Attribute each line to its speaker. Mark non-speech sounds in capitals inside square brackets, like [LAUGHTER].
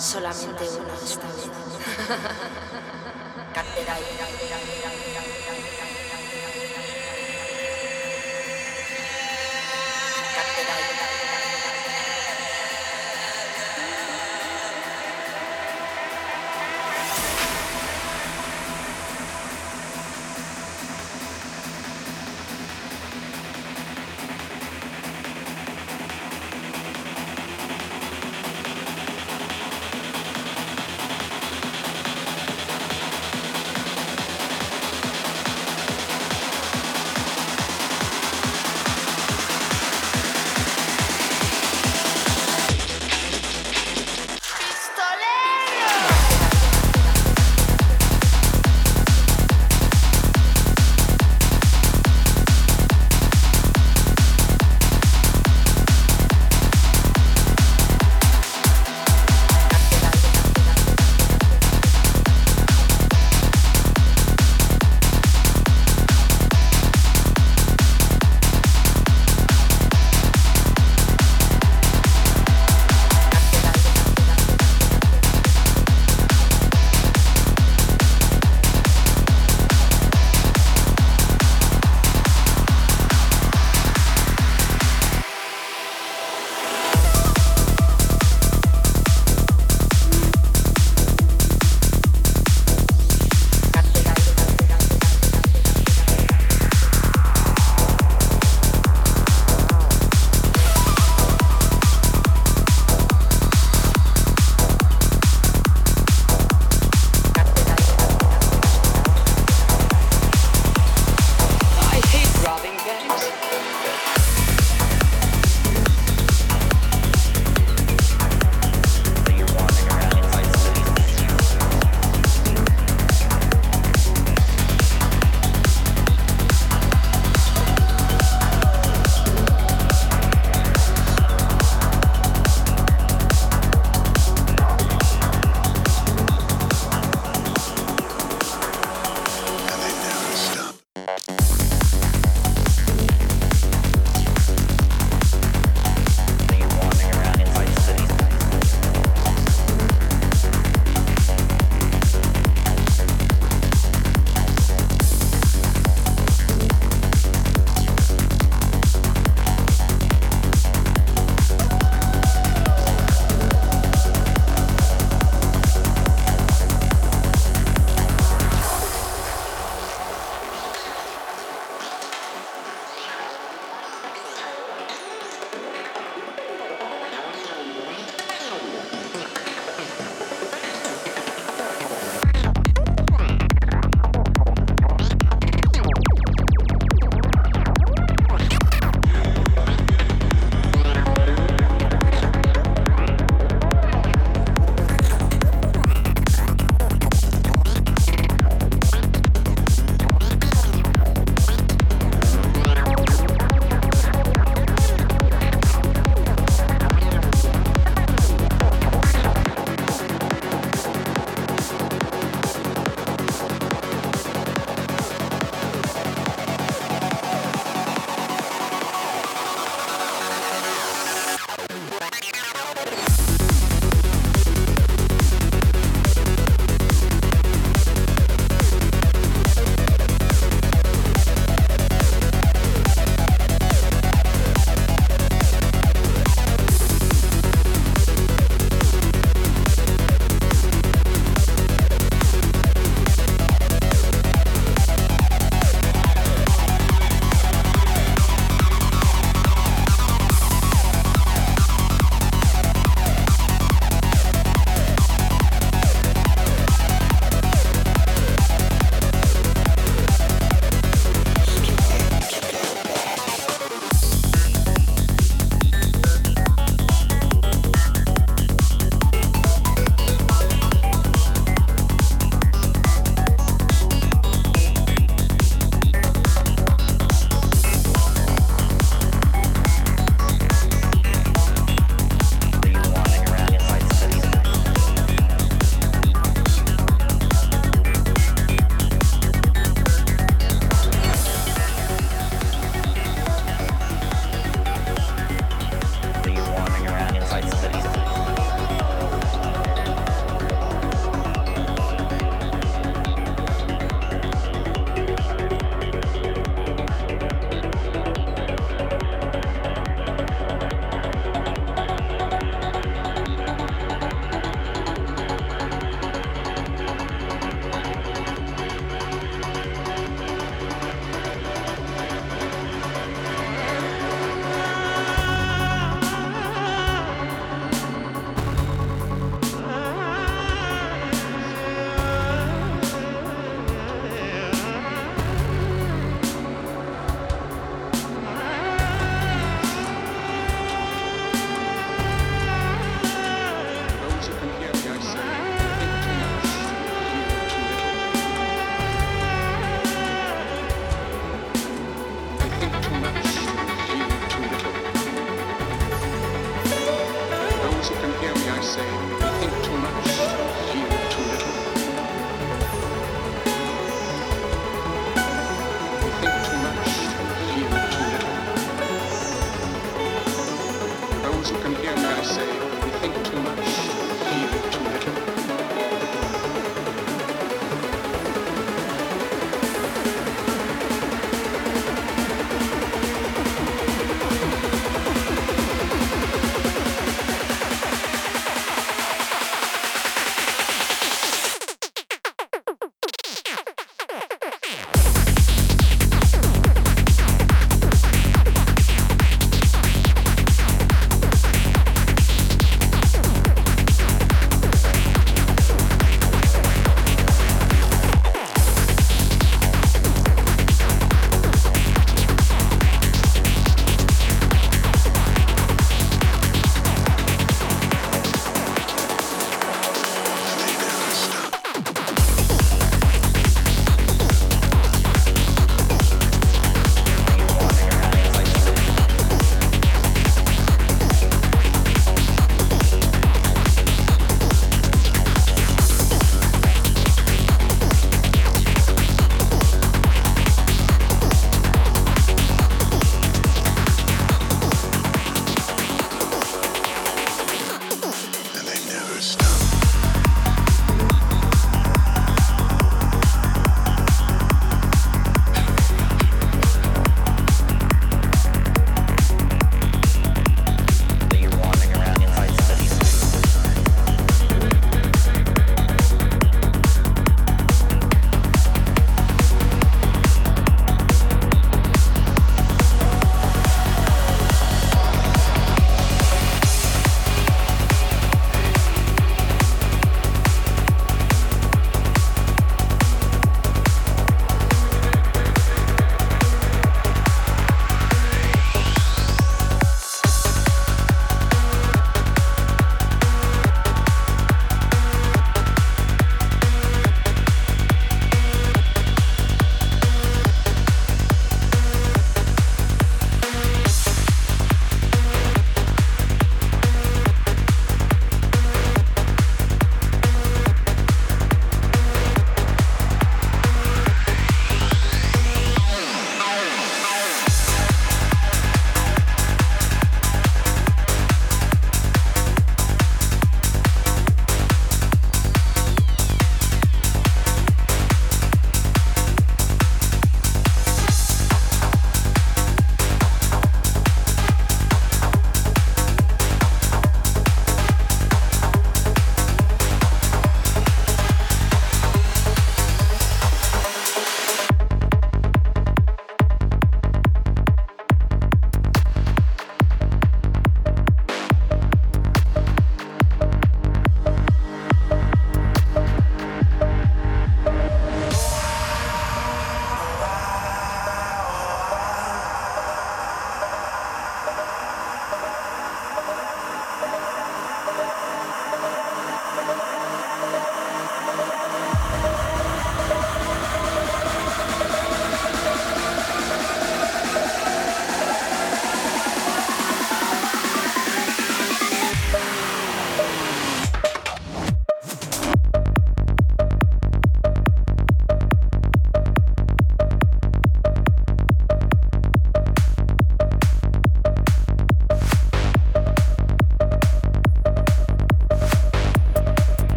Speaker 1: Solamente uno esta vez. [LAUGHS]